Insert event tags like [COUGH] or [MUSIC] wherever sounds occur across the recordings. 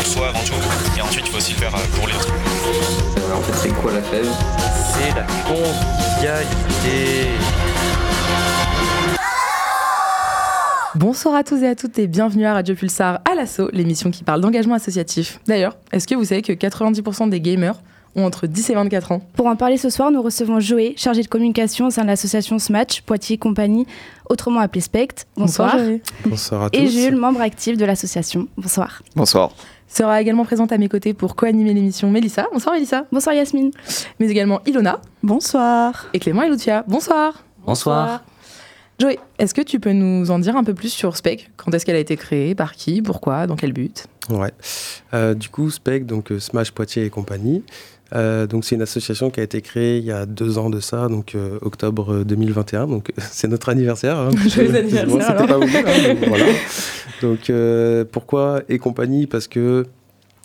Pour soi avant tout. Et ensuite, il faut aussi le faire pour les autres. Euh, en fait, c'est quoi la fève? C'est la convivialité. Bonsoir à tous et à toutes et bienvenue à Radio Pulsar à l'assaut, l'émission qui parle d'engagement associatif. D'ailleurs, est-ce que vous savez que 90% des gamers ont entre 10 et 24 ans? Pour en parler ce soir, nous recevons Joé, chargé de communication au sein de l'association Smatch, Poitiers Compagnie, autrement appelée SPECT. Bonsoir. Joé. Bonsoir à tous. Et Jules, membre actif de l'association. Bonsoir. Bonsoir. Sera également présente à mes côtés pour co-animer l'émission Mélissa. Bonsoir Mélissa. Bonsoir Yasmine. Mais également Ilona. Bonsoir. Et Clément et Lucia. Bonsoir. Bonsoir. Joé, est-ce que tu peux nous en dire un peu plus sur Spec? Quand est-ce qu'elle a été créée? Par qui? Pourquoi? Dans quel but? Ouais. Euh, du coup, SPEC, donc euh, Smash Poitiers et compagnie. Euh, donc c'est une association qui a été créée il y a deux ans de ça, donc euh, octobre 2021. Donc [LAUGHS] c'est notre anniversaire. Hein, [LAUGHS] Joyeux anniversaire, alors. pas hein, donc, voilà. [LAUGHS] Donc euh, pourquoi et compagnie? Parce que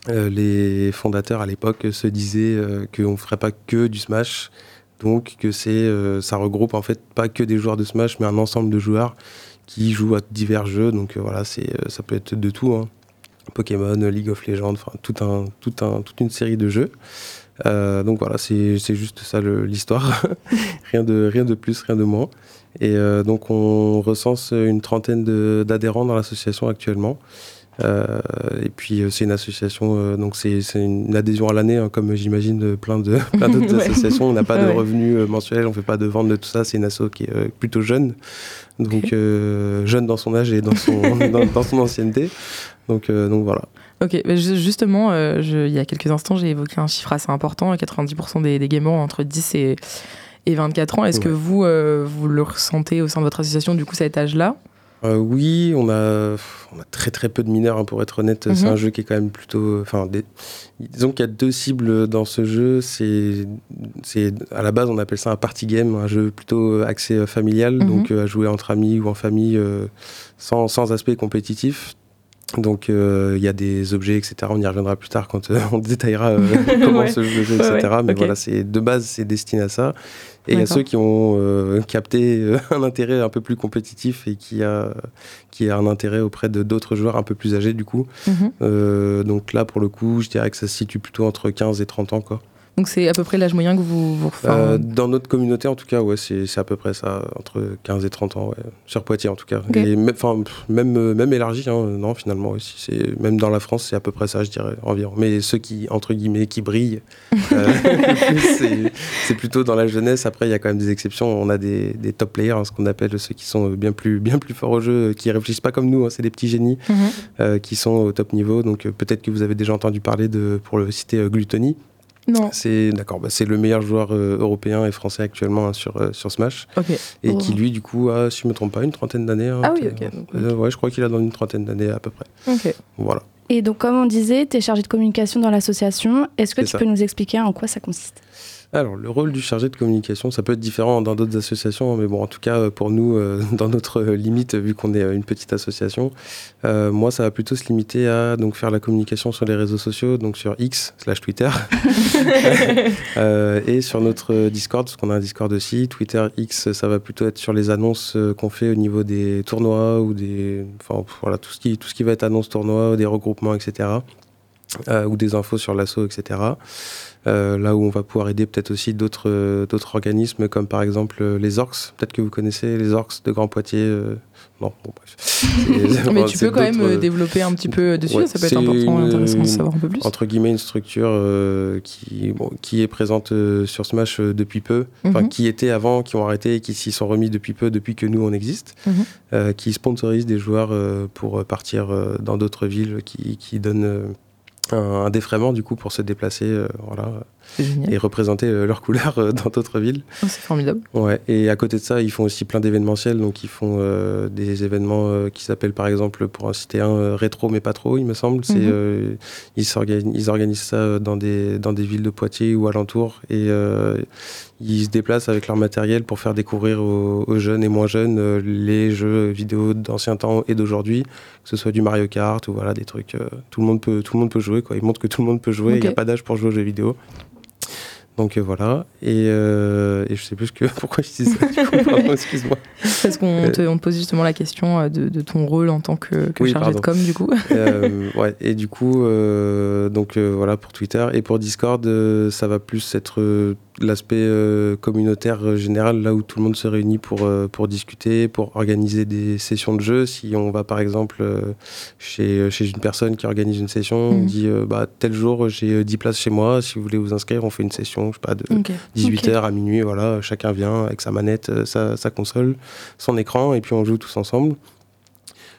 euh, les fondateurs à l'époque se disaient euh, qu'on ne ferait pas que du Smash. Donc que c'est, ça regroupe en fait pas que des joueurs de Smash, mais un ensemble de joueurs qui jouent à divers jeux. Donc voilà, ça peut être de tout. hein. Pokémon, League of Legends, enfin toute une série de jeux. Donc voilà, c'est juste ça l'histoire. [LAUGHS] rien, de, rien de plus, rien de moins. Et euh, donc on recense une trentaine d'adhérents dans l'association actuellement. Euh, et puis euh, c'est une association, euh, donc c'est une adhésion à l'année, hein, comme j'imagine plein de [LAUGHS] plein d'autres [LAUGHS] Ouais. associations. On n'a pas Ouais, de revenus mensuels, on fait pas de vente de tout ça. C'est une asso qui est plutôt jeune, donc jeune dans son âge et dans son [LAUGHS] dans, dans son ancienneté. Donc donc voilà. Ok, bah, ju- justement, je- il y a quelques instants, j'ai évoqué un chiffre assez important 90% des, des gamers ont entre 10 et, et 24 ans. Est-ce que vous, euh, vous le ressentez au sein de votre association, du coup, cet âge-là? Euh, oui, on a, on a très très peu de mineurs, hein, pour être honnête. C'est Mhm. un jeu qui est quand même plutôt. Enfin, des- disons qu'il y a deux cibles dans ce jeu. C'est, à la base, on appelle ça un party game, un jeu plutôt axé euh, familial, Mhm. donc à jouer entre amis ou en famille, sans, sans aspect compétitif. Donc euh, il y a des objets, etc. On y reviendra plus tard quand euh, on détaillera euh, [LAUGHS] comment Ouais. se joue le jeu, etc. ouais, Mais voilà, c'est de base, c'est destiné à ça. Et il y a ceux qui ont capté un intérêt un peu plus compétitif et qui a, qui a un intérêt auprès de d'autres joueurs un peu plus âgés du coup. Mhm. Donc là, pour le coup, je dirais que ça se situe plutôt entre 15 et 30 ans. Quoi. Donc c'est à peu près l'âge moyen que vous... vous Euh, dans notre communauté, en tout cas, ouais, c'est à peu près ça, entre 15 et 30 ans, ouais. sur Poitiers en tout cas. Et même, même, euh, même élargi, hein, non, finalement aussi. Même dans la France, c'est à peu près ça, je dirais, environ. Mais ceux qui, entre guillemets, qui brillent, euh, [LAUGHS] [LAUGHS] c'est- plutôt dans la jeunesse. Après, il y a quand même des exceptions. On a des, des top players, hein, ce qu'on appelle ceux qui sont bien plus, bien plus forts au jeu, qui réfléchissent pas comme nous, hein, c'est des petits génies mhm. euh, qui sont au top niveau. Donc euh, peut-être que vous avez déjà entendu parler de, pour le citer, euh, Gluttony. Non, C'est d'accord, bah, c'est le meilleur joueur euh, européen et français actuellement hein, sur, euh, sur Smash. Et Oh. qui lui, du coup, a, si je me trompe pas, une trentaine d'années. hein, Ah oui, ok, Euh, ouais, je crois qu'il a dans une trentaine d'années à peu près. ok. Voilà. Et donc, comme on disait, tu es chargé de communication dans l'association. Est-ce que tu ça. peux nous expliquer en quoi ça consiste? Alors, le rôle du chargé de communication, ça peut être différent dans d'autres associations, mais bon, en tout cas, pour nous, euh, [LAUGHS] dans notre limite, vu qu'on est euh, une petite association, euh, moi, ça va plutôt se limiter à donc, faire la communication sur les réseaux sociaux, donc sur X, slash Twitter, [LAUGHS] euh, et sur notre Discord, parce qu'on a un Discord aussi. Twitter, X, ça va plutôt être sur les annonces qu'on fait au niveau des tournois ou des. Enfin, voilà, tout ce, qui, tout ce qui va être annonce tournoi, des regroupements, etc. euh, ou des infos sur l'assaut, etc. Euh, là où on va pouvoir aider peut-être aussi d'autres euh, d'autres organismes comme par exemple euh, les Orcs. Peut-être que vous connaissez les Orcs de Grand Poitiers. Non, bon bref. [LAUGHS] Mais tu peux quand même développer un petit peu dessus, ouais, ça peut être important et intéressant de savoir un peu plus. entre guillemets une structure qui, bon, qui est présente sur Smash depuis peu, enfin Mhm. qui était avant, qui ont arrêté et qui s'y sont remis depuis peu, depuis que nous on existe, Mhm. qui sponsorise des joueurs pour partir dans d'autres villes, qui, qui donne un, un défraiement du coup pour se déplacer, euh, voilà. Et représenter euh, leurs couleurs euh, dans d'autres villes. Oh, c'est formidable. Ouais, et à côté de ça, ils font aussi plein d'événementiels. Donc, ils font euh, des événements euh, qui s'appellent, par exemple, pour en citer un, rétro, mais pas trop, il me semble. C'est, Mhm. ils, organisent ça dans des, dans des villes de Poitiers ou alentours. Et ils se déplacent avec leur matériel pour faire découvrir aux, aux jeunes et moins jeunes les jeux vidéo d'ancien temps et d'aujourd'hui, que ce soit du Mario Kart ou voilà, des trucs. tout, le monde peut, tout le monde peut jouer. Quoi. Ils montrent que tout le monde peut jouer. Il n'y a pas d'âge pour jouer aux jeux vidéo. Donc euh, voilà, et, euh, et je sais plus que, [LAUGHS] pourquoi je dis ça, [LAUGHS] excuse-moi. Parce qu'on te, on te pose justement la question euh, de, de ton rôle en tant que, que Oui, chargé de com, du coup. Euh, [LAUGHS] ouais, et du coup, euh, donc euh, voilà pour Twitter. Et pour Discord, euh, ça va plus être euh, l'aspect euh, communautaire euh, général, là où tout le monde se réunit pour, euh, pour discuter, pour organiser des sessions de jeu. Si on va par exemple euh, chez, chez une personne qui organise une session, on Mhm. dit bah, tel jour j'ai euh, 10 places chez moi, si vous voulez vous inscrire, on fait une session, je sais pas, de Ok. 18h à minuit, voilà, chacun vient avec sa manette, sa, sa console, son écran, et puis on joue tous ensemble.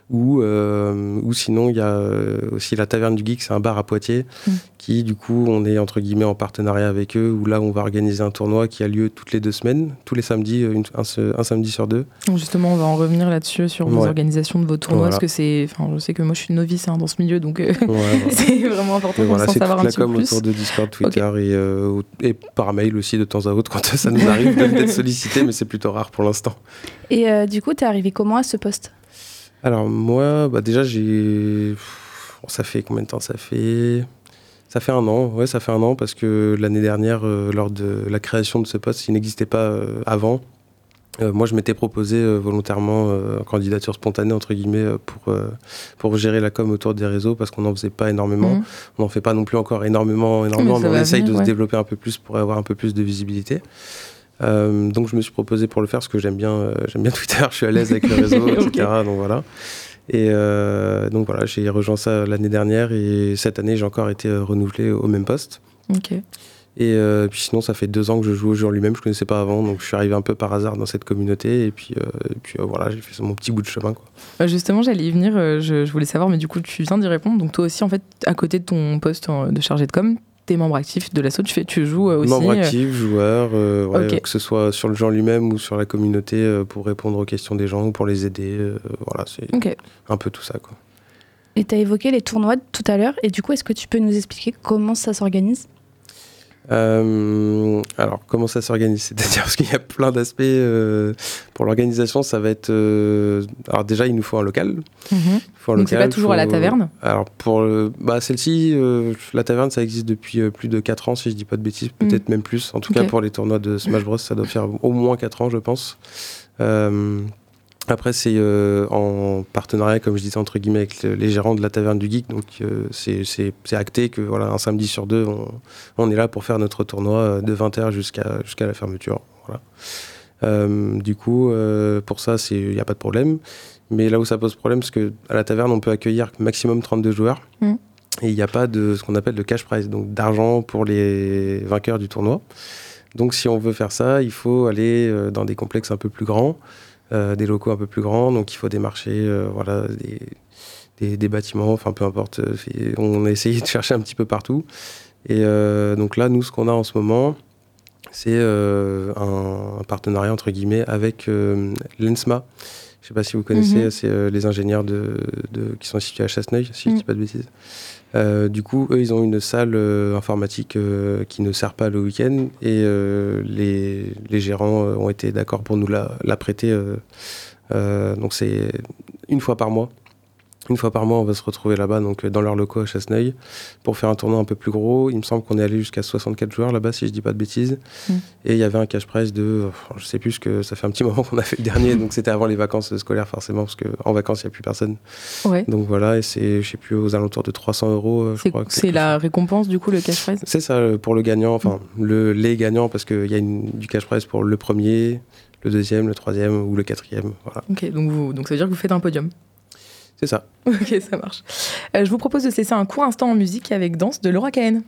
Ou, euh, ou sinon, il y a euh, aussi la Taverne du Geek, c'est un bar à Poitiers, Mm. qui du coup, on est entre guillemets en partenariat avec eux, où là, on va organiser un tournoi qui a lieu toutes les deux semaines, tous les samedis, euh, une- un, samedi sur deux. Donc justement, on va en revenir là-dessus, sur vos Ouais. organisations de vos tournois, Voilà. parce que c'est. Enfin, je sais que moi, je suis novice hein, dans ce milieu, donc euh, Ouais, voilà. [LAUGHS] c'est vraiment important pour voilà, savoir un petit peu plus. autour de Discord, Twitter et, euh, par mail aussi de temps à autre quand ça nous arrive d'être sollicité, mais c'est plutôt rare pour l'instant. Et euh, du coup, t'es arrivé comment à ce poste? Alors moi, bah déjà j'ai, ça fait combien de temps? Ça fait, ça fait un an. Ouais, ça fait un an parce que l'année dernière, euh, lors de la création de ce poste, il n'existait pas euh, avant. Euh, moi, je m'étais proposé volontairement en candidature spontanée entre guillemets pour pour gérer la com autour des réseaux parce qu'on n'en faisait pas énormément. Mhm. On n'en fait pas non plus encore énormément, énormément, Mais on essaye venir, de ouais. se développer un peu plus pour avoir un peu plus de visibilité. Euh, donc je me suis proposé pour le faire parce que j'aime bien, euh, j'aime bien [LAUGHS] Twitter, je suis à l'aise avec le réseau, [LAUGHS] etc. Donc voilà. Et euh, donc voilà, j'ai rejoint ça l'année dernière et cette année j'ai encore été renouvelé au même poste. Ok. Et puis sinon ça fait deux ans que je joue au jeu en lui-même, je connaissais pas avant, donc je suis arrivé un peu par hasard dans cette communauté et puis, et puis voilà, j'ai fait mon petit bout de chemin. Quoi. Justement, j'allais y venir, je, je voulais savoir, mais du coup, tu viens d'y répondre. Donc, toi aussi, en fait, à côté de ton poste de chargé de com, t'es membre actif de l'assaut, tu, fais, tu joues euh, aussi. Membre euh, actif, joueur, euh, ouais, que ce soit sur le en lui-même ou sur la communauté euh, pour répondre aux questions des gens ou pour les aider. euh, voilà, c'est un peu tout ça. Quoi. Et t'as évoqué les tournois tout à l'heure. Et du coup, est-ce que tu peux nous expliquer comment ça s'organise? Euh, alors, comment ça s'organise? [LAUGHS] C'est-à-dire parce qu'il y a plein d'aspects. euh, pour l'organisation, ça va être. euh, alors, déjà, il nous faut un local. Mhm. Il faut un Donc, c'est local, pas toujours à la taverne? Alors, pour bah, celle-ci, la taverne, ça existe depuis plus de 4 ans, si je dis pas de bêtises, peut-être même plus. En tout cas, pour les tournois de Smash Bros, ça doit faire au moins 4 ans, je pense. Après, c'est euh, en partenariat, comme je disais, entre guillemets, avec le- les gérants de la taverne du Geek. Donc, euh, c'est- acté que voilà, un samedi sur deux, on, on est là pour faire notre tournoi euh, de 20h jusqu'à jusqu'à la fermeture. Voilà. Euh, du coup, pour ça, il n'y a pas de problème. Mais là où ça pose problème, c'est que à la taverne, on peut accueillir maximum 32 joueurs. Mm. Et il n'y a pas de ce qu'on appelle le cash prize, donc d'argent pour les vainqueurs du tournoi. Donc si on veut faire ça, il faut aller dans des complexes un peu plus grands, des locaux un peu plus grands. Donc il faut démarcher euh, voilà, des, des, des bâtiments, enfin peu importe. euh, On a essayé de chercher un petit peu partout. Et euh, donc là, nous, ce qu'on a en ce moment, c'est euh, un, un partenariat entre guillemets avec euh, l'ENSMA. Je sais pas si vous connaissez, Mhm. c'est euh, les ingénieurs de, de- qui sont situés à Chasseneuil, si je Mhm. dis pas de bêtises. Euh, du coup, eux, ils ont une salle euh, informatique euh, qui ne sert pas le week-end et les, gérants ont été d'accord pour nous la, prêter. donc c'est une fois par mois. Une fois par mois, on va se retrouver là-bas, donc euh, dans leurs locaux à Chasseneuil, pour faire un tournoi un peu plus gros. Il me semble qu'on est allé jusqu'à 64 joueurs là-bas, si je dis pas de bêtises. Mm. Et il y avait un cash prize de, je sais plus que ça fait un petit [LAUGHS] moment qu'on a fait le dernier, donc c'était avant les vacances scolaires forcément, parce qu'en vacances il n'y a plus personne. Ouais. Donc voilà, et c'est, je sais plus, aux alentours de 300 euros, euh, je C'est crois. la récompense, du coup, le cash prize? C'est ça euh, pour le gagnant, enfin le, les gagnants, parce qu'il y a une- du cash prize pour le premier, le deuxième, le troisième ou le quatrième. Voilà, Ok, donc, vous, donc ça veut dire que vous faites un podium. C'est ça. [LAUGHS] Ok, ça marche. Euh, je vous propose de cesser un court instant en musique avec Danse de Laura Cahen.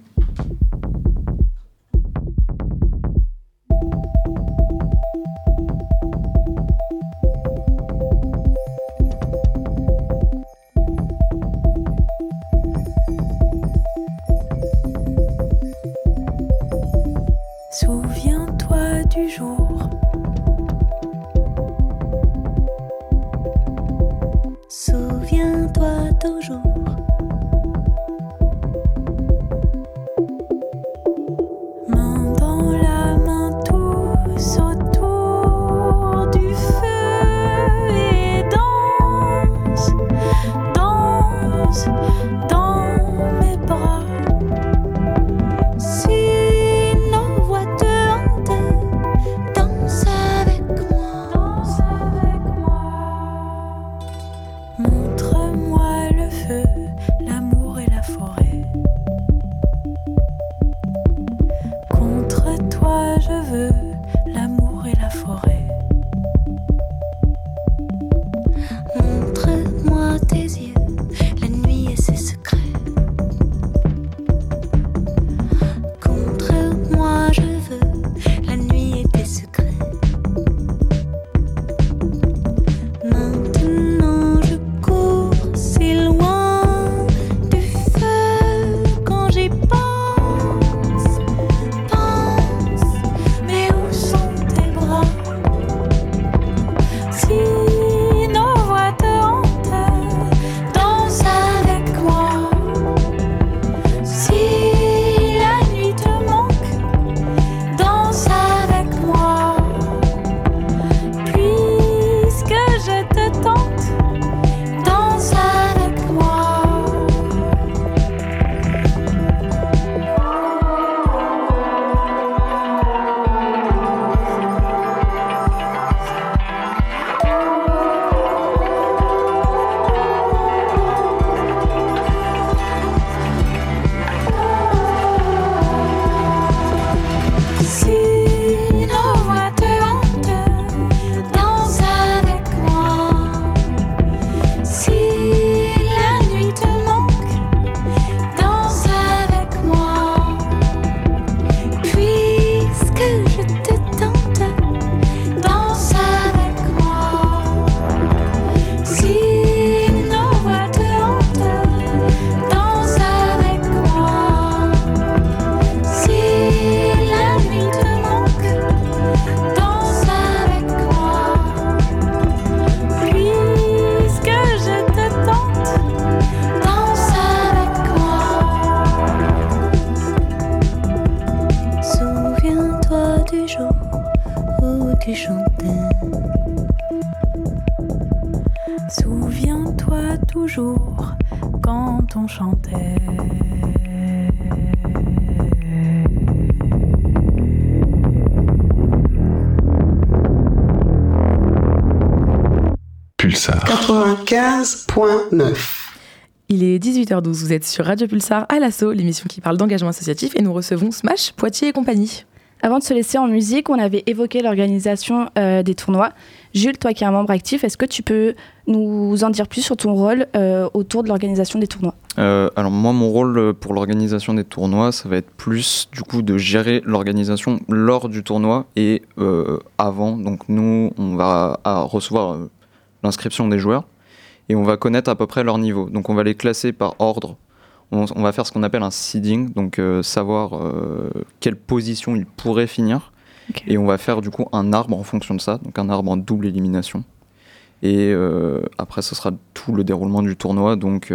95.9. Il est 18h12, vous êtes sur Radio Pulsar à l'assaut, l'émission qui parle d'engagement associatif, et nous recevons Smash, Poitiers et compagnie. Avant de se laisser en musique, on avait évoqué l'organisation euh, des tournois. Jules, toi qui es un membre actif, est-ce que tu peux nous en dire plus sur ton rôle euh, autour de l'organisation des tournois? Euh, alors moi, mon rôle pour l'organisation des tournois, ça va être plus du coup de gérer l'organisation lors du tournoi et euh, avant. Donc nous, on va à recevoir euh, l'inscription des joueurs et on va connaître à peu près leur niveau. Donc on va les classer par ordre. On, on va faire ce qu'on appelle un seeding, donc euh, savoir euh, quelle position ils pourraient finir. Et on va faire du coup un arbre en fonction de ça, donc un arbre en double élimination. Et euh, après, ce sera tout le déroulement du tournoi. Donc,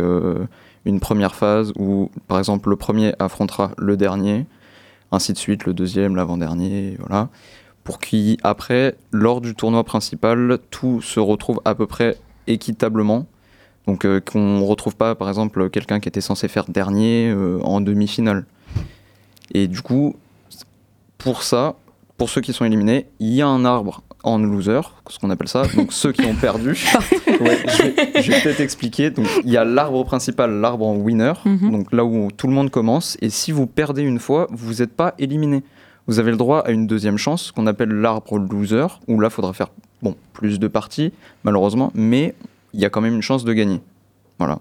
une première phase où, par exemple, le premier affrontera le dernier, ainsi de suite, le deuxième, l'avant-dernier, voilà. Pour qu'après, lors du tournoi principal, tout se retrouve à peu près équitablement. Donc, euh, qu'on ne retrouve pas, par exemple, quelqu'un qui était censé faire dernier euh, en demi-finale. Et du coup, pour ça, pour ceux qui sont éliminés, il y a un arbre en loser, ce qu'on appelle ça, donc [LAUGHS] ceux qui ont perdu. Ouais, je vais, vais peut-être expliquer. Donc, il y a l'arbre principal, l'arbre en winner, Mhm. donc là où tout le monde commence. Et si vous perdez une fois, vous n'êtes pas éliminé. Vous avez le droit à une deuxième chance, qu'on appelle l'arbre loser, où là, il faudra faire bon, plus de parties, malheureusement, mais il y a quand même une chance de gagner. Voilà.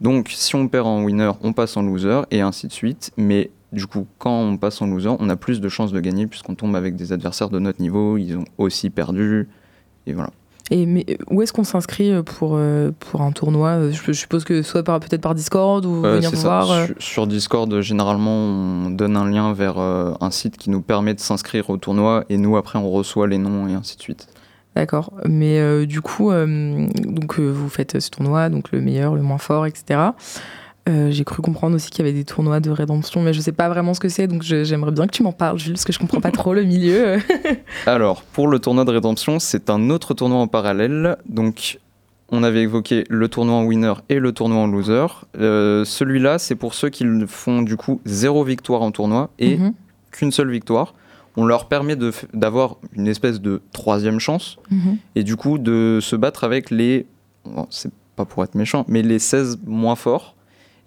Donc, si on perd en winner, on passe en loser, et ainsi de suite. Mais du coup, quand on passe en loser, on a plus de chances de gagner, puisqu'on tombe avec des adversaires de notre niveau, ils ont aussi perdu, et voilà. Et mais euh, où est-ce qu'on s'inscrit euh, pour, euh, pour un tournoi je, suppose que soit par, peut-être par Discord ou Euh, venir ça. voir. Sur, sur Discord, généralement, on donne un lien vers un site qui nous permet de s'inscrire au tournoi et nous, après, on reçoit les noms et ainsi de suite. D'accord. Mais euh, du coup, euh, donc euh, vous faites ce tournoi, donc le meilleur, le moins fort, etc. J'ai cru comprendre aussi qu'il y avait des tournois de rédemption, mais je sais pas vraiment ce que c'est, donc j'aimerais bien que tu m'en parles, Jules, parce que je comprends pas trop le milieu. [LAUGHS] Alors, pour le tournoi de rédemption, c'est un autre tournoi en parallèle. Donc, on avait évoqué le tournoi en winner et le tournoi en loser. Celui-là, c'est pour ceux qui font du coup zéro victoire en tournoi et Mhm. qu'une seule victoire. On leur permet d'avoir une espèce de troisième chance Mhm. et du coup de se battre avec les. bon, c'est pas pour être méchant, mais les 16 moins forts.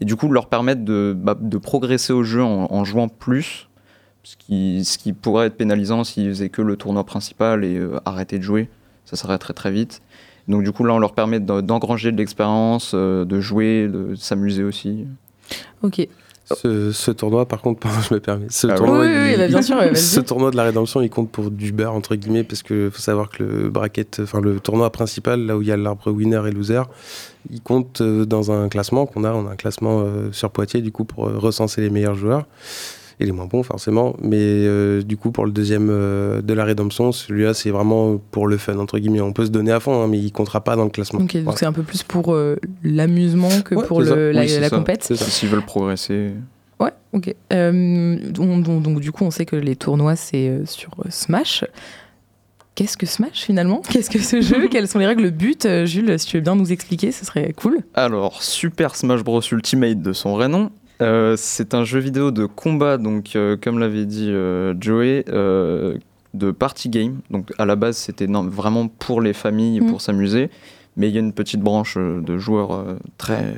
Et du coup, leur permettre de, bah, de progresser au jeu en, en jouant plus. Ce qui, ce qui pourrait être pénalisant s'ils faisaient que le tournoi principal et euh, arrêter de jouer. Ça s'arrêterait très vite. Donc, du coup, là, on leur permet d'en- d'engranger de l'expérience, euh, de jouer, de s'amuser aussi. Ok. Ce, ce tournoi, par contre, [LAUGHS] pardon, je me permets. Ce Ah oui. tournoi, Oui, oui, oui, bah, bien sûr, ouais, ce tournoi de la rédemption, il compte pour du beurre entre guillemets parce que faut savoir que le bracket, enfin le tournoi principal, là où il y a l'arbre winner et loser, il compte euh, dans un classement qu'on a. On a un classement euh, sur Poitiers du coup pour euh, recenser les meilleurs joueurs et les moins bons forcément. Mais euh, du coup pour le deuxième euh, de la rédemption, celui-là c'est vraiment pour le fun entre guillemets. On peut se donner à fond, hein, mais il comptera pas dans le classement. Ok, donc c'est un peu plus pour euh, l'amusement que Ouais, pour le, la, Oui, c'est la compète. S'ils veulent progresser. Ouais, ok. Euh, donc, donc- donc, du coup, on sait que les tournois, c'est euh, sur euh, Smash. Qu'est-ce que Smash finalement? [LAUGHS] Qu'est-ce que ce jeu? [LAUGHS] Quelles sont les règles, le but Jules, si tu veux bien nous expliquer, ce serait cool. Alors, Super Smash Bros Ultimate de son vrai nom, euh, c'est un jeu vidéo de combat, donc euh, comme l'avait dit euh, Joey, de party game. Donc à la base, c'était vraiment pour les familles, pour s'amuser, mais il y a une petite branche de joueurs très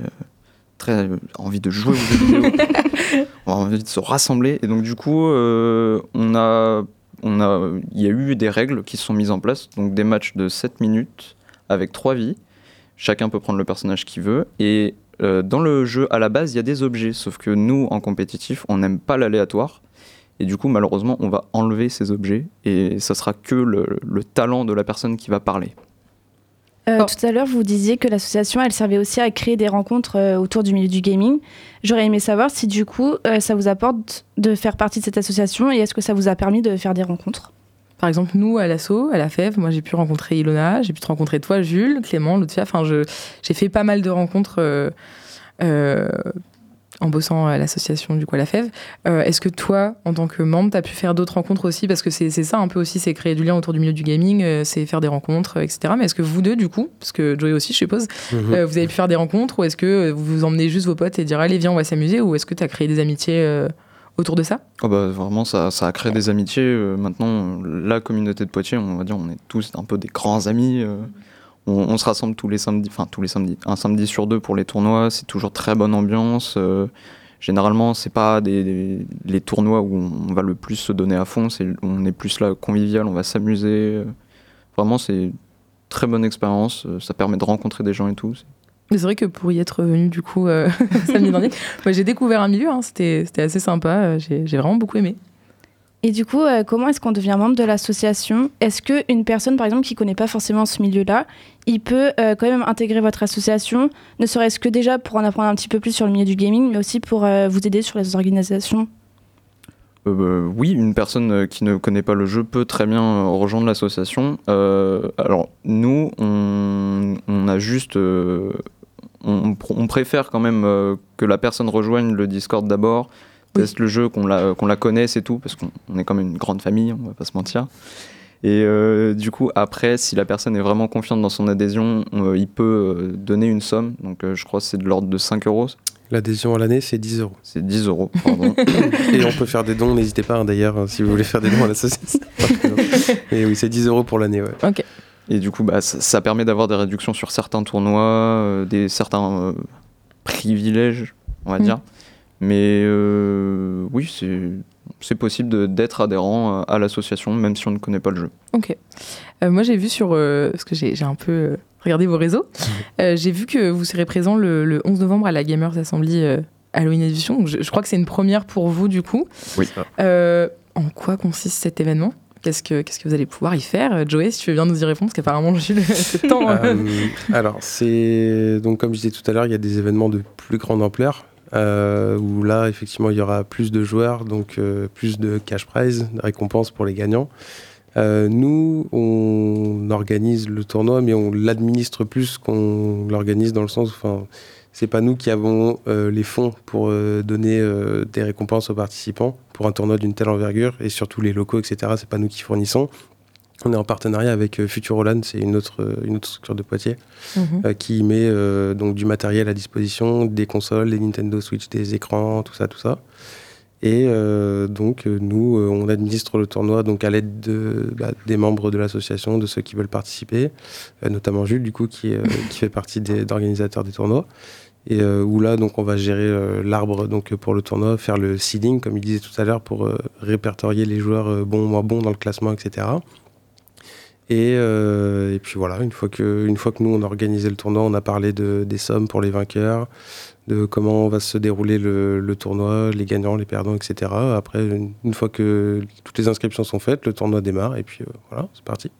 très envie de jouer aux jeux vidéo, [LAUGHS] on a envie de se rassembler, et donc du coup, on a on a il y a eu des règles qui sont mises en place, donc des matchs de 7 minutes avec 3 vies. Chacun peut prendre le personnage qu'il veut. Et euh, dans le jeu, à la base, il y a des objets. Sauf que nous, en compétitif, on n'aime pas l'aléatoire. Et du coup, malheureusement, on va enlever ces objets. Et ça sera que le, le talent de la personne qui va parler. Euh, Oh. Tout à l'heure, vous disiez que l'association, elle servait aussi à créer des rencontres euh, autour du milieu du gaming. J'aurais aimé savoir si du coup, euh, ça vous apporte de faire partie de cette association et est-ce que ça vous a permis de faire des rencontres? Par exemple, nous, à l'assaut, à la FEV, moi j'ai pu rencontrer Ilona, j'ai pu te rencontrer toi, Jules, Clément, Lucia. Enfin, j'ai fait pas mal de rencontres euh, euh, en bossant à l'association du coup à la FEV. Euh, Est-ce que toi, en tant que membre, tu as pu faire d'autres rencontres aussi? Parce que c'est ça un peu aussi, c'est créer du lien autour du milieu du gaming, euh, c'est faire des rencontres, euh, etc. Mais est-ce que vous deux, du coup, parce que Joey aussi, je suppose, Mhm. vous avez pu faire des rencontres ou est-ce que vous vous emmenez juste vos potes et dire allez, viens, on va s'amuser Ou est-ce que tu as créé des amitiés autour de ça? Oh bah, vraiment, ça, a créé des amitiés. Euh, maintenant, la communauté de Poitiers, on va dire, on est tous un peu des grands amis. euh. on, se rassemble tous les samedis, enfin tous les samedis, un samedi sur deux pour les tournois. C'est toujours très bonne ambiance. euh. généralement, c'est pas des, des- les tournois où on va le plus se donner à fond. C'est, on est plus là convivial, on va s'amuser. Vraiment, c'est très bonne expérience. euh, Ça permet de rencontrer des gens et tout. C'est vrai que pour y être venu du coup euh, [LAUGHS] samedi dernier, moi j'ai découvert un milieu, hein, c'était assez sympa, euh, j'ai vraiment beaucoup aimé. Et du coup, euh, comment est-ce qu'on devient membre de l'association? Est-ce qu'une personne, par exemple, qui connaît pas forcément ce milieu-là, il peut euh, quand même intégrer votre association, ne serait-ce que déjà pour en apprendre un petit peu plus sur le milieu du gaming, mais aussi pour euh, vous aider sur les organisations? Euh, bah, oui, une personne qui ne connaît pas le jeu peut très bien rejoindre l'association. Euh, alors, nous, on, on a juste. euh, on, pr- on préfère quand même euh, que la personne rejoigne le Discord d'abord, Oui. teste le jeu, qu'on la, qu'on la connaisse et tout, parce qu'on on est quand même une grande famille, on va pas se mentir. Et euh, du coup, après, si la personne est vraiment confiante dans son adhésion, euh, il peut euh, donner une somme. Donc, euh, je crois que c'est de l'ordre de 5 euros. L'adhésion à l'année, c'est 10 euros. C'est 10 euros, pardon. [LAUGHS] Et on peut faire des dons, n'hésitez pas hein, d'ailleurs, hein, si vous voulez faire des dons à l'association. [LAUGHS] Et oui, c'est 10 euros pour l'année, ouais. Ok. Et du coup, bah, ça, ça permet d'avoir des réductions sur certains tournois, euh, des, certains euh, privilèges, on va Mm. dire. Mais euh, oui, c'est, c'est possible de- d'être adhérent à, l'association, même si on ne connaît pas le jeu. Ok. Euh, moi j'ai vu sur, euh, parce que j'ai j'ai un peu euh, regardé vos réseaux, [LAUGHS] euh, j'ai vu que vous serez présent le, le 11 novembre à la Gamers Assembly euh, Halloween Edition. Je, je crois que c'est une première pour vous du coup. Oui. Euh, en quoi consiste cet événement? Qu'est-ce que, vous allez pouvoir y faire Euh, Joey, si tu veux bien nous y répondre, parce qu'apparemment, [LAUGHS] Jules, c'est le temps. Euh, alors, c'est donc comme je disais tout à l'heure, il y a des événements de plus grande ampleur euh, où là, effectivement, il y aura plus de joueurs, donc euh, plus de cash prize, de récompenses pour les gagnants. Nous, on organise le tournoi, mais on l'administre plus qu'on l'organise dans le sens, enfin, c'est pas nous qui avons euh, les fonds pour euh, donner euh, des récompenses aux participants pour un tournoi d'une telle envergure et surtout les locaux, etc. C'est pas nous qui fournissons. On est en partenariat avec Futuroland, c'est une autre, une autre structure de Poitiers Mhm. qui met donc du matériel à disposition, des consoles, des Nintendo Switch, des écrans, tout ça, tout ça. Et euh, donc nous, euh, on administre le tournoi donc à l'aide de, bah, des membres de l'association, de ceux qui veulent participer, euh, notamment Jules du coup qui, qui fait partie des organisateurs des tournois. Et euh, où là donc on va gérer euh, l'arbre donc pour le tournoi, faire le seeding comme il disait tout à l'heure pour euh, répertorier les joueurs bons moins bons dans le classement, etc. Et, et puis voilà, une fois, que, une fois que nous on a organisé le tournoi, on a parlé de, des sommes pour les vainqueurs, de comment va se dérouler le, tournoi, les gagnants, les perdants, etc. Après, une, fois que toutes les inscriptions sont faites, le tournoi démarre et puis voilà, c'est parti.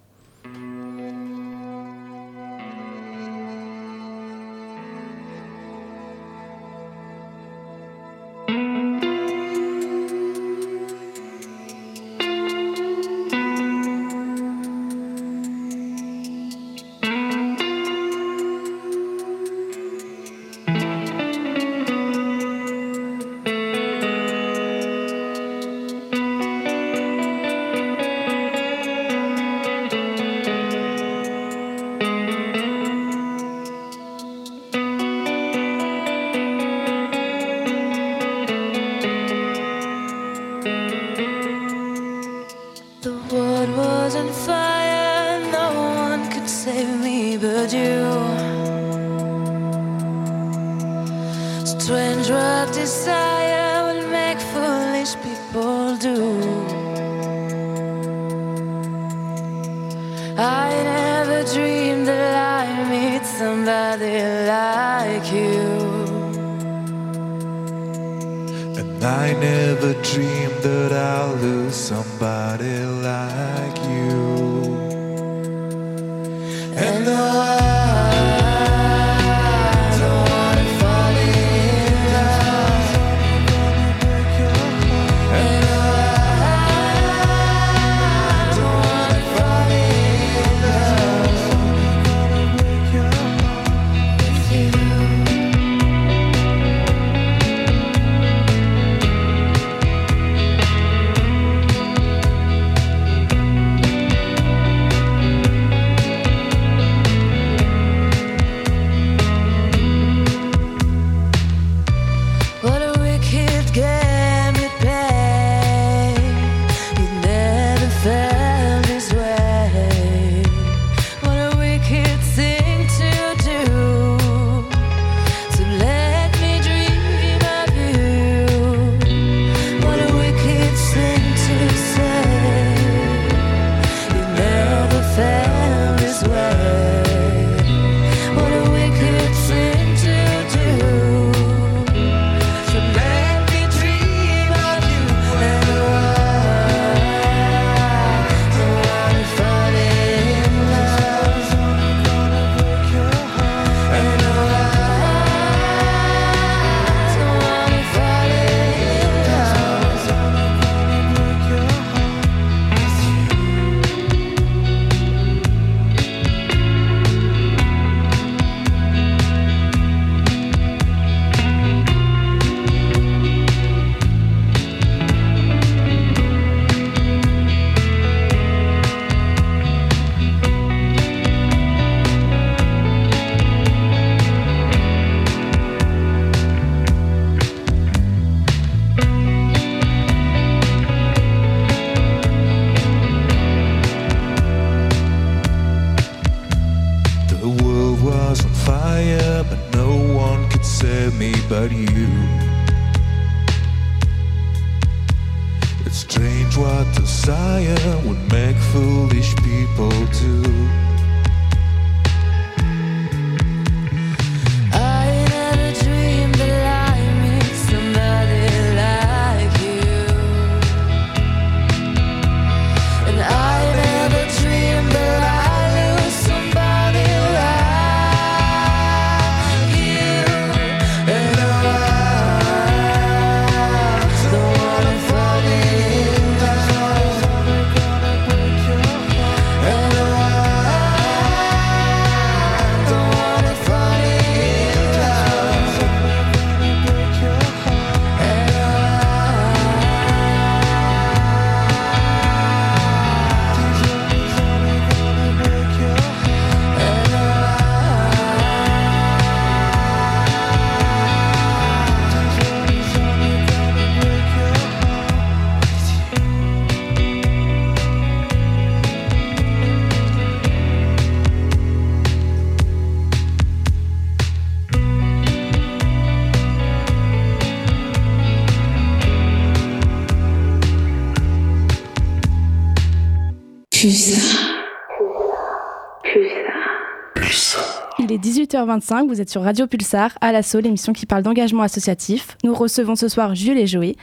18h25, vous êtes sur Radio Pulsar, à l'assaut, l'émission qui parle d'engagement associatif. Nous recevons ce soir Jules et Joey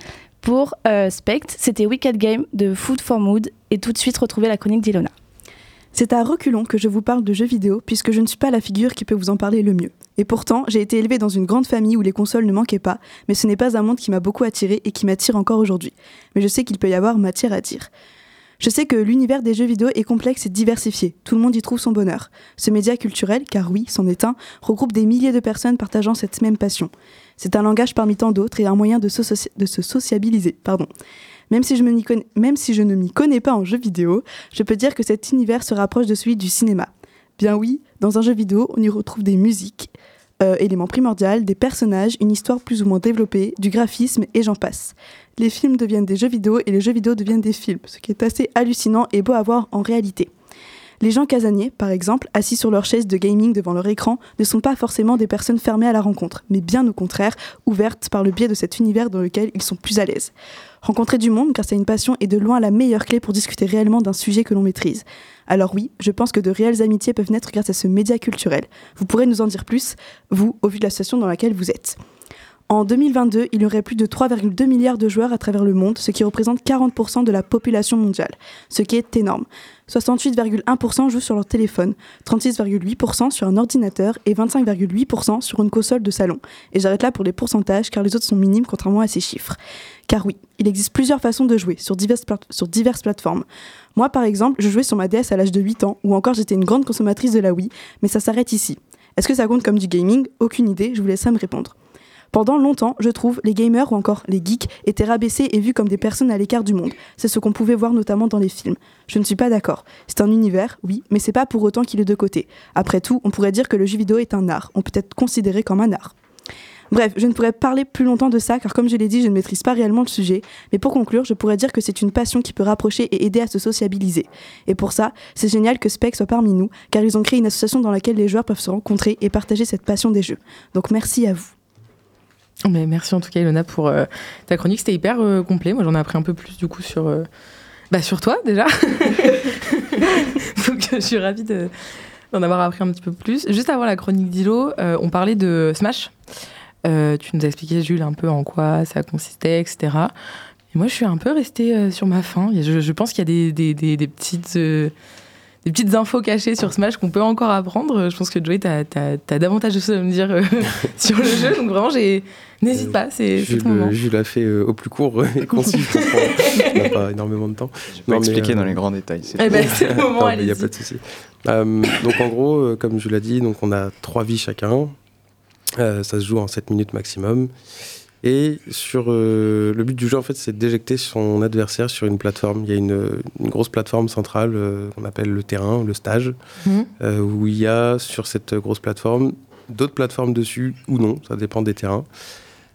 pour euh, Spect. C'était Wicked Game de Food for Mood et tout de suite retrouver la chronique d'Ilona. C'est à reculons que je vous parle de jeux vidéo puisque je ne suis pas la figure qui peut vous en parler le mieux. Et pourtant, j'ai été élevée dans une grande famille où les consoles ne manquaient pas, mais ce n'est pas un monde qui m'a beaucoup attiré et qui m'attire encore aujourd'hui. Mais je sais qu'il peut y avoir matière à dire. Je sais que l'univers des jeux vidéo est complexe et diversifié. Tout le monde y trouve son bonheur. Ce média culturel, car oui, c'en est un, regroupe des milliers de personnes partageant cette même passion. C'est un langage parmi tant d'autres et un moyen de, se, sociabiliser. Pardon. Même si, je même si je ne m'y connais pas en jeux vidéo, je peux dire que cet univers se rapproche de celui du cinéma. Bien oui, dans un jeu vidéo, on y retrouve des musiques, euh, élément primordial, des personnages, une histoire plus ou moins développée, du graphisme et j'en passe. Les films deviennent des jeux vidéo et les jeux vidéo deviennent des films, ce qui est assez hallucinant et beau à voir en réalité. Les gens casaniers, par exemple, assis sur leur chaise de gaming devant leur écran, ne sont pas forcément des personnes fermées à la rencontre, mais bien au contraire, ouvertes par le biais de cet univers dans lequel ils sont plus à l'aise. Rencontrer du monde, car c'est une passion, est de loin la meilleure clé pour discuter réellement d'un sujet que l'on maîtrise. Alors oui, je pense que de réelles amitiés peuvent naître grâce à ce média culturel. Vous pourrez nous en dire plus, vous, au vu de la situation dans laquelle vous êtes. En 2022, il y aurait plus de 3,2 milliards de joueurs à travers le monde, ce qui représente 40% de la population mondiale, ce qui est énorme. 68,1% jouent sur leur téléphone, 36,8% sur un ordinateur et 25,8% sur une console de salon. Et j'arrête là pour les pourcentages car les autres sont minimes contrairement à ces chiffres. Car oui, il existe plusieurs façons de jouer sur diverses, plateformes. Moi par exemple, je jouais sur ma DS à l'âge de 8 ans ou encore j'étais une grande consommatrice de la Wii, mais ça s'arrête ici. Est-ce que ça compte comme du gaming? Aucune idée, je vous laisse à me répondre. Pendant longtemps, je trouve, les gamers ou encore les geeks étaient rabaissés et vus comme des personnes à l'écart du monde. C'est ce qu'on pouvait voir notamment dans les films. Je ne suis pas d'accord. C'est un univers, oui, mais c'est pas pour autant qu'il est de côté. Après tout, on pourrait dire que le jeu vidéo est un art. On peut être considéré comme un art. Bref, je ne pourrais parler plus longtemps de ça car comme je l'ai dit, je ne maîtrise pas réellement le sujet, mais pour conclure, je pourrais dire que c'est une passion qui peut rapprocher et aider à se sociabiliser. Et pour ça, c'est génial que Spec soit parmi nous car ils ont créé une association dans laquelle les joueurs peuvent se rencontrer et partager cette passion des jeux. Donc merci à vous. Mais merci en tout cas Ilona pour euh, ta chronique, c'était hyper euh, complet. Moi j'en ai appris un peu plus du coup sur, euh, bah, sur toi déjà. [LAUGHS] Donc je suis ravie de, d'en avoir appris un petit peu plus. Juste avant la chronique d'Ilo, on parlait de Smash. tu nous as expliqué Jules un peu en quoi ça consistait, etc. Et moi je suis un peu restée sur ma faim. Je, je pense qu'il y a des, des, des, des petites des petites infos cachées sur Smash qu'on peut encore apprendre. Je pense que Joey, tu as, davantage de choses à me dire euh, [LAUGHS] sur le jeu. Donc vraiment, n'hésite pas. C'est Je l'ai fait euh, au plus court et concis. On n'a pas énormément de temps. Je peux expliquer euh, dans les grands détails. Eh ben, c'est le moment, Il n'y a pas de souci. donc en gros, comme je l'ai dit, donc on a trois vies chacun. ça se joue en 7 minutes maximum. Et sur euh, le but du jeu, en fait, c'est d'éjecter son adversaire sur une plateforme. Il y a une, grosse plateforme centrale euh, qu'on appelle le terrain, le stage, mhm. euh, où il y a sur cette grosse plateforme d'autres plateformes dessus ou non, ça dépend des terrains.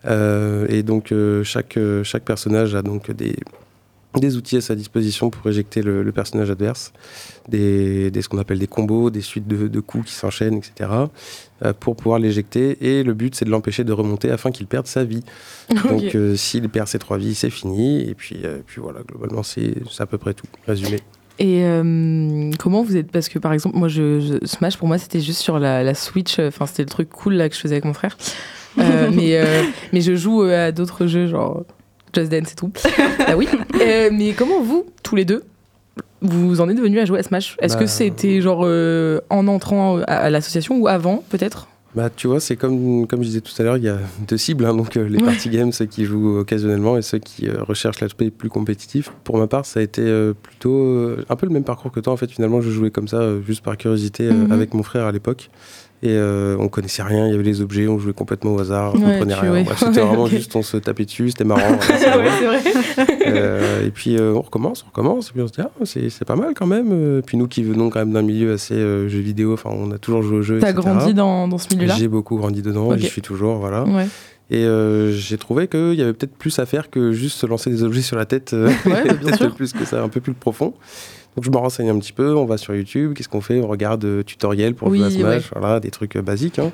et donc chaque, chaque personnage a donc des, des outils à sa disposition pour éjecter le, personnage adverse, des, ce qu'on appelle des combos, des suites de, coups qui s'enchaînent, etc., euh, pour pouvoir l'éjecter. Et le but, c'est de l'empêcher de remonter afin qu'il perde sa vie. Donc, euh, s'il perd ses trois vies, c'est fini. Et puis, euh, puis voilà, globalement, c'est à peu près tout, résumé. Et comment vous êtes Parce que par exemple, moi, je, Smash pour moi, c'était juste sur la, la Switch. Enfin, c'était le truc cool là que je faisais avec mon frère. [LAUGHS] mais, mais je joue à d'autres jeux, genre Just Dance et tout. ah oui. [LAUGHS] Euh, mais comment vous, tous les deux, vous en êtes venus à jouer à Smash? Est-ce que bah, c'était genre euh, en entrant à, l'association ou avant, peut-être? Bah, tu vois, c'est comme, comme je disais tout à l'heure, il y a deux cibles, hein, donc euh, les party games, ceux qui jouent occasionnellement et ceux qui recherchent l'aspect plus compétitif. Pour ma part, ça a été plutôt un peu le même parcours que toi. En fait, finalement, je jouais comme ça, juste par curiosité, mhm. avec mon frère à l'époque. Et euh, on connaissait rien, il y avait les objets, on jouait complètement au hasard, on comprenait rien. c'était vraiment [LAUGHS] juste, on se tapait dessus, c'était marrant. [LAUGHS] Euh, et puis euh, on recommence, on recommence, et puis on se dit, ah, c'est pas mal quand même. Puis nous qui venons quand même d'un milieu assez jeux vidéo, enfin, on a toujours joué aux jeux. T'as grandi dans, dans, ce milieu-là? J'ai beaucoup grandi dedans, j'y suis toujours, voilà. Et j'ai trouvé qu'il y avait peut-être plus à faire que juste se lancer des objets sur la tête, [LAUGHS] peut-être plus que ça, un peu plus profond. Donc je me renseigne un petit peu, on va sur YouTube, qu'est-ce qu'on fait? On regarde euh, tutoriels pour jouer à Smash, voilà, des trucs euh, basiques. Hein.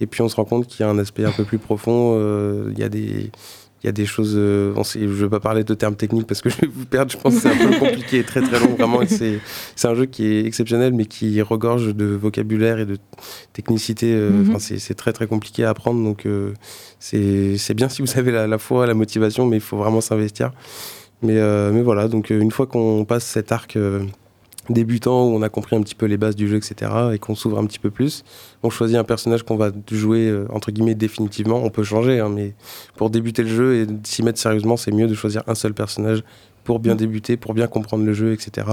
Et puis on se rend compte qu'il y a un aspect un peu plus profond. Euh, il y a des il y a des choses. euh, on sait- je ne vais pas parler de termes techniques parce que je vais vous perdre. Je pense que c'est un peu compliqué et très très long. Vraiment, c'est un jeu qui est exceptionnel, mais qui regorge de vocabulaire et de technicité. enfin, c'est très très compliqué à apprendre. Donc, c'est c'est bien si vous avez la, la foi, la motivation, mais il faut vraiment s'investir. Mais, euh, mais voilà, donc euh, une fois qu'on passe cet arc euh, débutant où on a compris un petit peu les bases du jeu, etc., et qu'on s'ouvre un petit peu plus, on choisit un personnage qu'on va jouer entre guillemets définitivement. On peut changer, hein, mais pour débuter le jeu et s'y mettre sérieusement, c'est mieux de choisir un seul personnage pour bien débuter, pour bien comprendre le jeu, etc.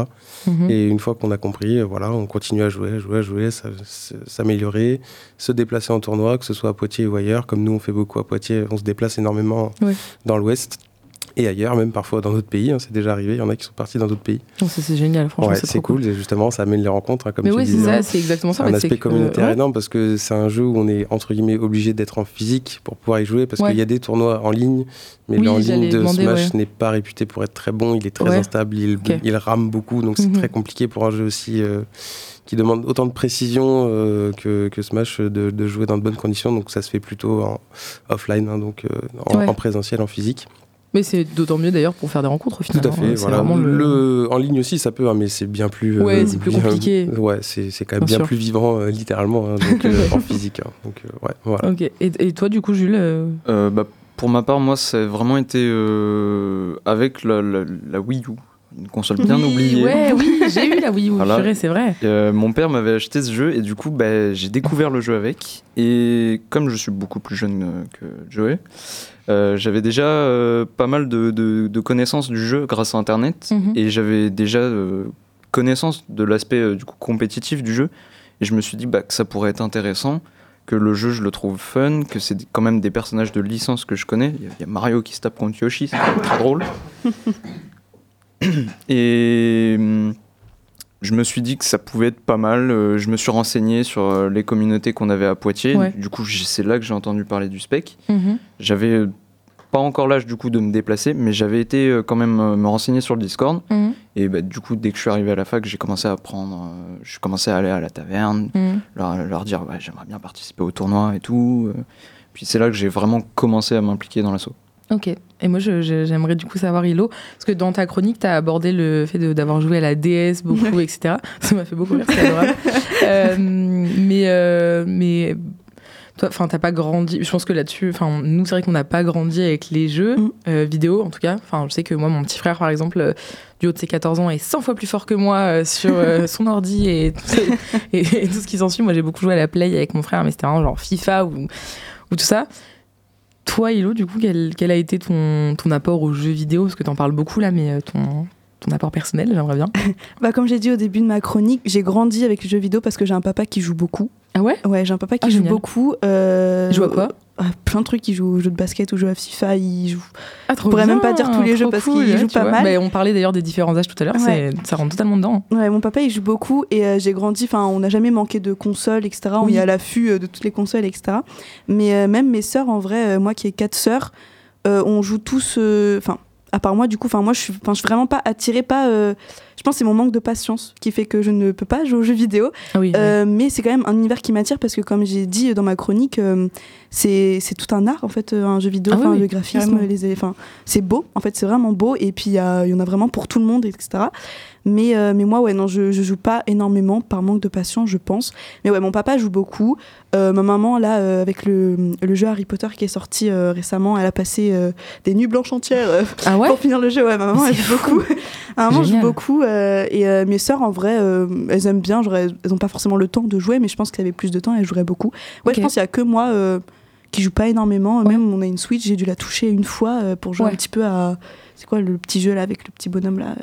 Mhm. Et une fois qu'on a compris, voilà, on continue à jouer, à jouer, à jouer, s'améliorer, se déplacer en tournoi, que ce soit à Poitiers ou ailleurs. Comme nous, on fait beaucoup à Poitiers, on se déplace énormément dans l'Ouest et ailleurs, même parfois dans d'autres pays. hein, c'est déjà arrivé. Il y en a qui sont partis dans d'autres pays. C'est génial, franchement, Ouais, c'est cool. Et justement, ça amène les rencontres, hein, comme Mais tu oui, c'est disais. ça, hein. c'est exactement ça, un aspect communautaire ouais. énorme parce que c'est un jeu où on est entre guillemets obligé d'être en physique pour pouvoir y jouer parce Ouais. qu'il y a des tournois en ligne, mais Oui, en ligne de demander, Smash n'est pas réputé pour être très bon. Il est très instable, il, Ok. il rame beaucoup, donc c'est Mhm. très compliqué pour un jeu aussi. euh, qui demande autant de précision euh, que, que Smash de, de jouer dans de bonnes conditions, donc ça se fait plutôt en offline, hein, donc euh, en, Ouais. en présentiel, en physique. Mais c'est d'autant mieux d'ailleurs pour faire des rencontres au Tout final. à fait. hein. C'est Voilà. vraiment le- Le- en ligne aussi, ça peut, hein, mais c'est bien plus. Ouais, c'est plus bien- compliqué. Ouais, c'est c'est quand même Bien plus vivant, euh, littéralement, hein, donc, euh, [LAUGHS] en physique. hein. Donc, euh, ouais, voilà. Ok. Et, et toi, du coup, Jules euh, Euh, bah, pour ma part, moi, ça a vraiment été euh, avec la, la- la Wii U, une console bien oui, oubliée. Ouais, oui, [LAUGHS] j'ai eu la Wii U, Voilà. c'est vrai. Euh, mon père m'avait acheté ce jeu et du coup bah, j'ai découvert le jeu avec et comme je suis beaucoup plus jeune euh, que Joey, euh, j'avais déjà euh, pas mal de, de- de connaissances du jeu grâce à internet Mhm. et j'avais déjà euh, connaissance de l'aspect euh, du coup compétitif du jeu et je me suis dit bah, que ça pourrait être intéressant que le jeu je le trouve fun que c'est quand même des personnages de licence que je connais il y a- Mario qui se tape contre Yoshi c'est très drôle [LAUGHS] et hum, je me suis dit que ça pouvait être pas mal. Euh, je me suis renseigné sur euh, les communautés qu'on avait à Poitiers. Ouais. Du coup, c'est là que j'ai entendu parler du spec. Mhm. J'avais euh, pas encore l'âge du coup de me déplacer, mais j'avais été quand même me renseigner sur le Discord. Mhm. Et bah, du coup, dès que je suis arrivé à la fac, j'ai commencé à euh, je commençais à aller à la taverne, Mhm. leur, leur dire ouais, j'aimerais bien participer au tournoi et tout. Puis c'est là que j'ai vraiment commencé à m'impliquer dans l'assaut. Ok. Et moi, j'aimerais du coup savoir, Hilo, parce que dans ta chronique, tu as abordé le fait d'avoir joué à la DS beaucoup, etc. [LAUGHS] Ça m'a fait beaucoup rire, c'est adorable. [LAUGHS] Euh, mais, euh, mais toi, enfin, t'as pas grandi. Je pense que là-dessus, enfin, nous, c'est vrai qu'on n'a pas grandi avec les jeux euh, vidéo, en tout cas. Enfin, je sais que moi, mon petit frère, par exemple, euh, du haut de ses 14 ans, est 100 fois plus fort que moi euh, sur [LAUGHS] son ordi et, et, et tout ce qui s'ensuit. Moi, j'ai beaucoup joué à la Play avec mon frère, mais c'était vraiment genre FIFA ou, ou tout ça. Toi, Hilo, du coup, quel, quel a été ton, ton apport aux jeux vidéo? Parce que t'en parles beaucoup là, mais euh, ton, ton apport personnel, j'aimerais bien. [LAUGHS] Bah, comme j'ai dit au début de ma chronique, j'ai grandi avec les jeux vidéo parce que j'ai un papa qui joue beaucoup. Ah ouais? Ouais, j'ai un papa qui Ah, joue génial. beaucoup. euh, Il joue à quoi? Plein de trucs. Il joue au jeu de basket ou joue à FIFA. Il joue. Ah, Je pourrais même pas dire tous les jeux trop parce cool, qu'il joue tu pas vois. mal. Bah, on parlait d'ailleurs des différents âges tout à l'heure, Ouais. c'est- ça rentre totalement dedans. Ouais, mon papa il joue beaucoup et euh, j'ai grandi, enfin on n'a jamais manqué de consoles, etc. On Oui. est à l'affût euh, de toutes les consoles, etc. Mais euh, même mes sœurs, en vrai, euh, moi qui ai quatre sœurs, euh, on joue tous, euh, enfin à part moi du coup, enfin moi je suis, je suis vraiment pas attirée, pas, euh, je pense que c'est mon manque de patience qui fait que je ne peux pas jouer aux jeux vidéo. Ah oui, Euh, mais c'est quand même un univers qui m'attire parce que comme j'ai dit dans ma chronique, euh, c'est tout un art en fait un jeu vidéo, Ah oui, le graphisme, carrément. les, enfin c'est beau en fait c'est vraiment beau et puis il y, a- il y en a vraiment pour tout le monde etc. Mais euh, mais moi ouais non je, je joue pas énormément par manque de patience je pense. Mais ouais mon papa joue beaucoup. Euh, ma maman là euh, avec le, le jeu Harry Potter qui est sorti récemment, elle a passé des nuits blanches entières Ah ouais [LAUGHS] pour finir le jeu. Ouais ma maman elle joue beaucoup. [LAUGHS] ma maman joue beaucoup et mes sœurs en vrai elles aiment bien genre elles elles ont pas forcément le temps de jouer mais je pense qu'elles avaient plus de temps elles joueraient beaucoup. Ouais je pense qu'il y a que moi qui joue pas énormément. Même on a une Switch j'ai dû la toucher une fois euh, pour jouer Ouais. un petit peu à c'est quoi le petit jeu là avec le petit bonhomme là.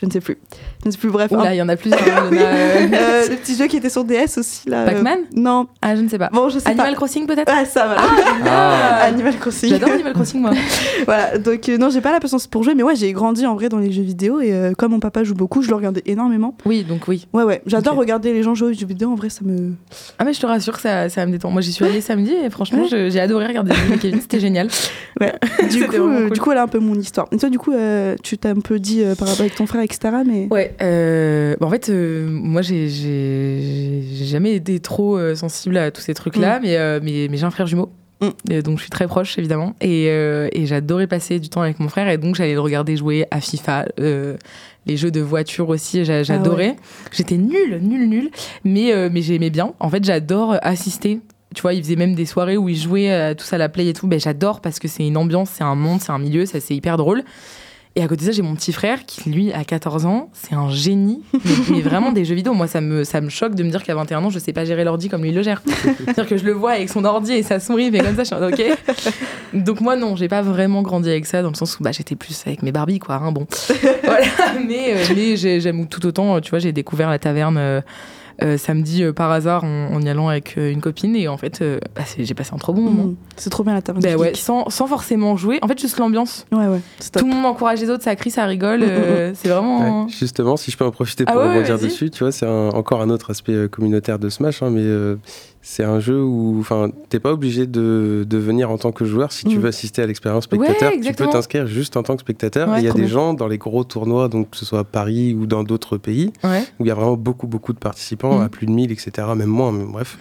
Je ne sais plus. Je ne sais plus. Bref. Oula, un- il y en a plusieurs. hein, y en a, [LAUGHS] euh, Euh, le petit jeu qui était sur DS aussi là. euh, Pac-Man? Non. Ah, je ne sais pas. Bon, je sais Animal pas. Crossing peut-être? Ah, ça, voilà. Ah. Animal Crossing. J'adore Animal Crossing, moi. [LAUGHS] voilà, donc euh, non, j'ai pas la patience pour jouer, mais ouais, j'ai grandi en vrai dans les jeux vidéo et comme mon papa joue beaucoup, je le regardais énormément. Oui, donc oui. Ouais, ouais, j'adore regarder les gens jouer aux jeux vidéo, en vrai, ça me. Ah, mais je te rassure, ça, ça me détend. Moi, j'y suis allée samedi et franchement, j'ai adoré regarder Kevin, c'était génial. Ouais. [LAUGHS] Du coup, cool. du coup, voilà un peu mon histoire. Et toi, du coup, tu t'as un peu dit par rapport avec ton frère, etc. Mais. Ouais, euh, bah, en fait, euh, moi, j'ai- jamais été trop euh, sensible à tous ces trucs-là, Mm. mais, mais, mais j'ai un frère jumeau. Et donc je suis très proche évidemment. Et, et j'adorais passer du temps avec mon frère et donc j'allais le regarder jouer à FIFA. les jeux de voiture aussi, j'a- j'adorais. ouais. J'étais nulle, nulle, nulle. Mais, mais j'aimais bien. En fait, j'adore assister. Tu vois, il faisait même des soirées où ils jouaient euh, tous à la play et tout. Ben, j'adore parce que c'est une ambiance, c'est un monde, c'est un milieu, ça c'est hyper drôle. Et à côté de ça, j'ai mon petit frère qui, lui, a 14 ans, c'est un génie, mais, [LAUGHS] mais vraiment des jeux vidéo. Moi, ça me, ça me choque de me dire qu'à 21 ans, je sais pas gérer l'ordi comme lui le gère. C'est-à-dire que je le vois avec son ordi et sa souris, mais comme ça, je suis en mode, ok. Donc moi, non, j'ai pas vraiment grandi avec ça, dans le sens où bah, j'étais plus avec mes Barbies, quoi. hein, bon. [LAUGHS] voilà, mais, euh, mais j'ai- j'aime tout autant, tu vois, j'ai découvert la taverne. euh, euh, samedi euh, par hasard en, en y allant avec euh, une copine et en fait euh, bah, j'ai passé un trop bon moment. Mhm. C'est trop bien la. Bah ouais, geek. sans, sans forcément jouer. En fait, juste l'ambiance. Ouais, ouais. Tout le monde encourage les autres, ça crie, ça rigole. euh, c'est vraiment. Ouais, justement, si je peux en profiter Ah pour ouais, rebondir dessus, tu vois, c'est encore un autre aspect communautaire de Smash, hein, mais euh, c'est un jeu où, enfin, t'es pas obligé de, de venir en tant que joueur si tu Mm. veux assister à l'expérience spectateur. Ouais, tu peux t'inscrire juste en tant que spectateur. Il y a des bien. gens dans les gros tournois, donc que ce soit à Paris ou dans d'autres pays, Ouais. où il y a vraiment beaucoup, beaucoup de participants, Mm. à plus de 1000, etc., même moins, mais bref.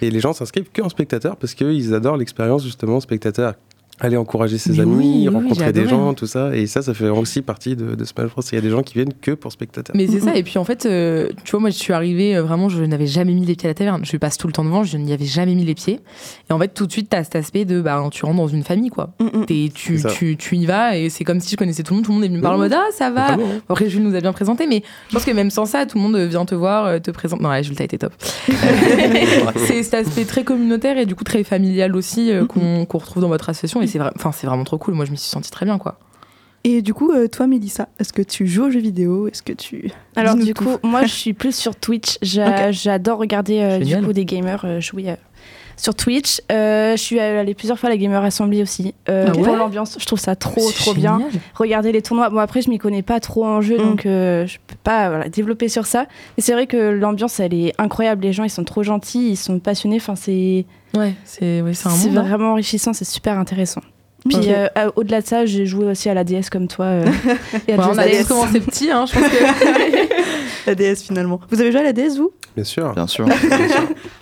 Et les gens s'inscrivent que en spectateur parce qu'ils adorent l'expérience justement spectateur. Aller encourager ses Mais amis, oui, rencontrer des gens, tout ça. Et ça, ça fait aussi partie de, de Smash Bros. Il y a des gens qui viennent que pour spectateur. Mais c'est ça, et puis en fait, euh, tu vois, moi je suis arrivée, euh, vraiment, je n'avais jamais mis les pieds à la taverne. Je passe tout le temps devant, je n'y avais jamais mis les pieds. Et en fait, tout de suite, tu as cet aspect de, bah, tu rentres dans une famille, quoi. T'es- tu, tu, tu y vas, et c'est comme si je connaissais tout le monde, tout le monde est venu me parler en mode, ah, ça va. ouais. Après, Jules nous a bien présenté, mais je pense que même sans ça, tout le monde vient te voir, euh, te présente. Non, ouais, Jules, t'as été top. [LAUGHS] c'est cet aspect très communautaire et du coup très familial aussi euh, qu'on qu'on retrouve dans votre association, et c'est vra- enfin, c'est vraiment trop cool. Moi, je m'y suis sentie très bien, quoi. Et du coup, euh, toi, Mélissa, est-ce que tu joues aux jeux vidéo? Est-ce que tu. [LAUGHS] Alors du tout. coup, [LAUGHS] moi je suis plus sur Twitch. J'adore regarder euh, du coup des gamers euh, jouer euh, sur Twitch. Euh, je suis allée plusieurs fois à la Gamer Assembly aussi euh, Ah ouais? pour l'ambiance. Je trouve ça trop trop bien. Regarder les tournois. Bon après je m'y connais pas trop en jeu Mm. donc euh, je peux pas voilà, développer sur ça. Mais c'est vrai que l'ambiance elle est incroyable. Les gens ils sont trop gentils, ils sont passionnés. Enfin c'est Ouais, c'est ouais, c'est un c'est monde. hein. vraiment enrichissant. C'est super intéressant. Puis euh, euh, au-delà de ça, j'ai joué aussi à la DS comme toi. euh, [LAUGHS] et à Ouais, Just on a tous commencé petit, hein, je pense que. [LAUGHS] La DS finalement. Vous avez joué à la DS, vous? Bien sûr. Bien sûr.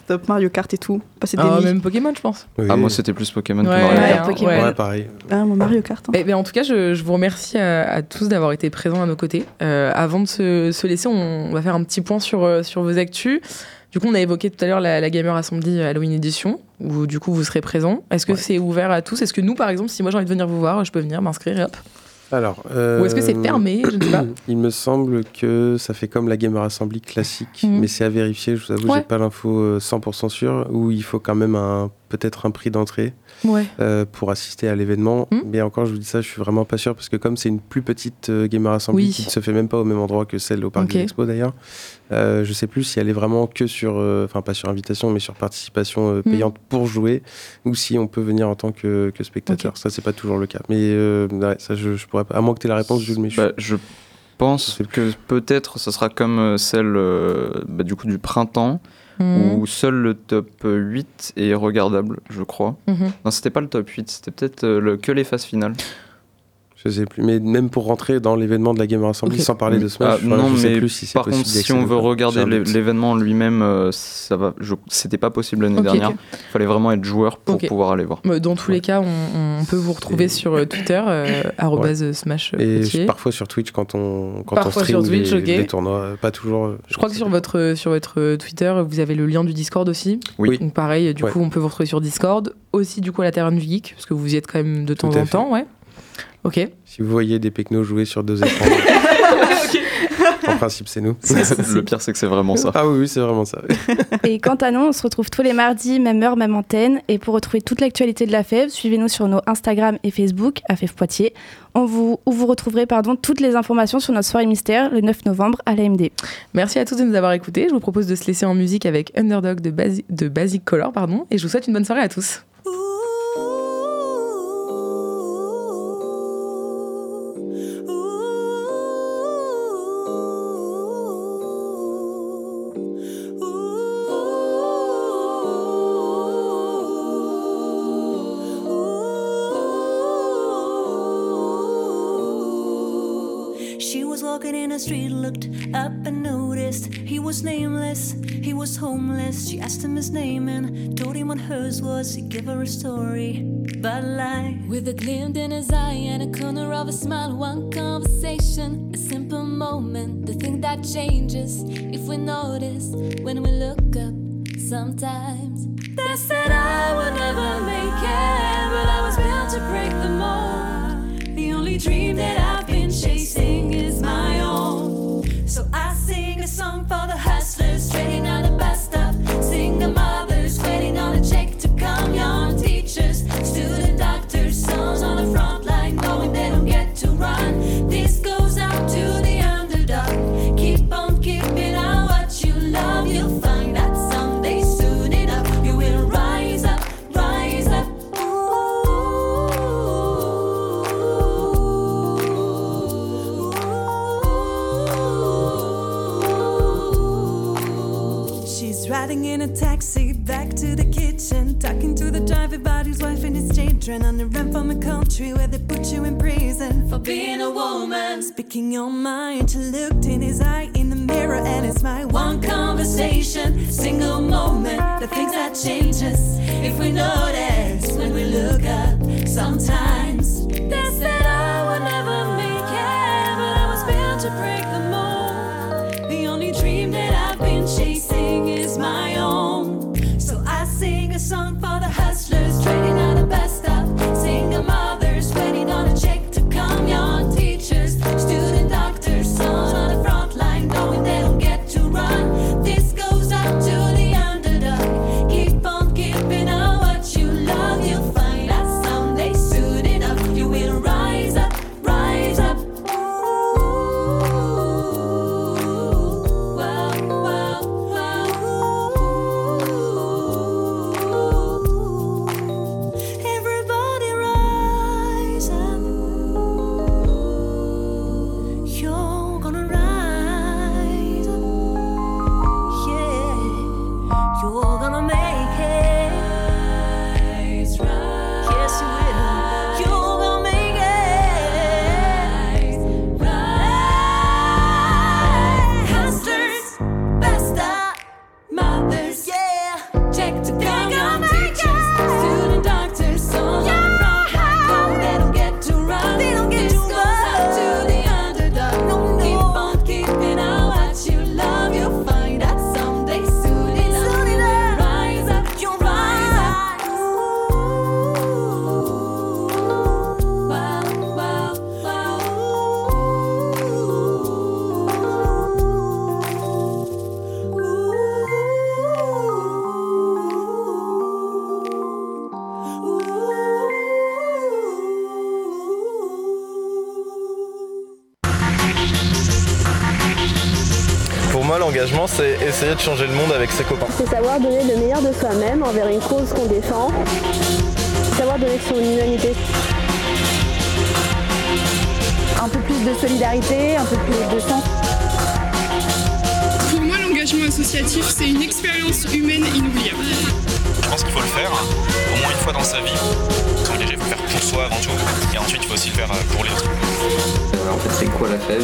Top Mario Kart et tout. Passer des Ah, même Pokémon, je pense. Oui. Ah, moi, c'était plus Pokémon que Ouais, Mario ouais, Kart. Pokémon. ouais. Pareil. Ah, mon Mario Kart. hein. Eh ben, en tout cas, je, je vous remercie à, à tous d'avoir été présents à nos côtés. Euh, avant de se, se laisser, on, on va faire un petit point sur, euh, sur vos actus. Du coup, on a évoqué tout à l'heure la, la Gamer Assembly Halloween Edition, où du coup vous serez présents. Est-ce que Ouais. c'est ouvert à tous? Est-ce que nous, par exemple, si moi j'ai envie de venir vous voir, je peux venir m'inscrire et hop? Alors, Ou est-ce que c'est euh, fermé? Je ne sais pas. [CLEARS THROAT] Il me semble que ça fait comme la Gamer Assembly classique, Mhm. mais c'est à vérifier. Je vous avoue, Ouais. j'ai pas l'info euh, 100% sûre. Où il faut quand même un peut-être un prix d'entrée Ouais. euh, pour assister à l'événement. Mhm. Mais encore, je vous dis ça, je suis vraiment pas sûr parce que comme c'est une plus petite euh, Gamer Assembly Oui. qui ne se fait même pas au même endroit que celle au Parc Ok. des Expos d'ailleurs, euh, je sais plus si elle est vraiment que sur, euh, enfin pas sur invitation, mais sur participation euh, Mhm. payante pour jouer, ou si on peut venir en tant que, que spectateur. Ça, c'est pas toujours le cas. Mais euh, ouais, ça, je, je pourrais pas. À moins que tu aies la réponse, Jules, mais je Bah, je pense que peut-être ce sera comme celle euh, bah, du coup du printemps Mhm. où seul le top 8 est regardable, je crois. Mhm. Non, c'était pas le top 8, c'était peut-être euh, le, que les phases finales. Je sais plus. Mais même pour rentrer dans l'événement de la Gamer Assembly, Ok. sans parler de Smash, Ah, voilà, non, je sais mais plus si c'est par possible contre, si on veut regarder l'événement lui-même, euh, ça va. C'était pas possible l'année dernière. Il fallait vraiment être joueur pour pouvoir aller voir. Bah, Dans tous les cas, on, on peut vous retrouver Et- sur euh, Twitter, euh, arrobase smash Et je- parfois sur Twitch quand on, quand Parfois on stream sur Twitch, les, tournois. euh, Pas toujours. euh, Je crois que sur votre, sur votre Twitter, vous avez le lien du Discord aussi. Oui. Donc pareil, du Ouais. coup, on peut vous retrouver sur Discord. Aussi, du coup, à la Taverne du Geek, parce que vous y êtes quand même de temps en temps, ouais. Ok. Si vous voyez des pecnos jouer sur deux écrans, [LAUGHS] en principe, c'est nous. le pire, c'est que c'est vraiment ça. Ah oui, oui, c'est vraiment ça. Et quant à nous, on se retrouve tous les mardis, même heure, même antenne. Et pour retrouver toute l'actualité de la FEV, suivez-nous sur nos Instagram et Facebook, à FEV Poitiers, on vous, où vous retrouverez pardon, toutes les informations sur notre soirée mystère le 9 novembre à l'AMD. Merci à tous de nous avoir écoutés. Je vous propose de se laisser en musique avec Underdog de, Basi- de Basic Color, pardon. Et je vous souhaite une bonne soirée à tous. Walking in the street, looked up and noticed he was nameless, he was homeless. She asked him his name and told him what hers was. He gave her a story but life. With a glint in his eye and a corner of a smile, one conversation, a simple moment, the thing that changes if we notice when we look up sometimes. They said I would never make it, children on the run from a country where they put you in prison For being a woman, Speaking your mind, she looked in his eye in the mirror and it's my one conversation, single moment, the things that change us if we notice when we look up. Sometimes c'est essayer de changer le monde avec ses copains. C'est savoir donner le meilleur de soi-même envers une cause qu'on défend. Savoir donner son humanité. Un peu plus de solidarité, un peu plus de sens. Pour moi, l'engagement associatif, c'est une expérience humaine inoubliable. Faut le faire au moins une fois dans sa vie. S'engager, il faut le faire pour soi avant tout. Et ensuite, il faut aussi le faire euh, pour les autres. En fait, c'est quoi la fève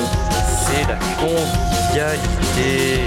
C'est la convivialité.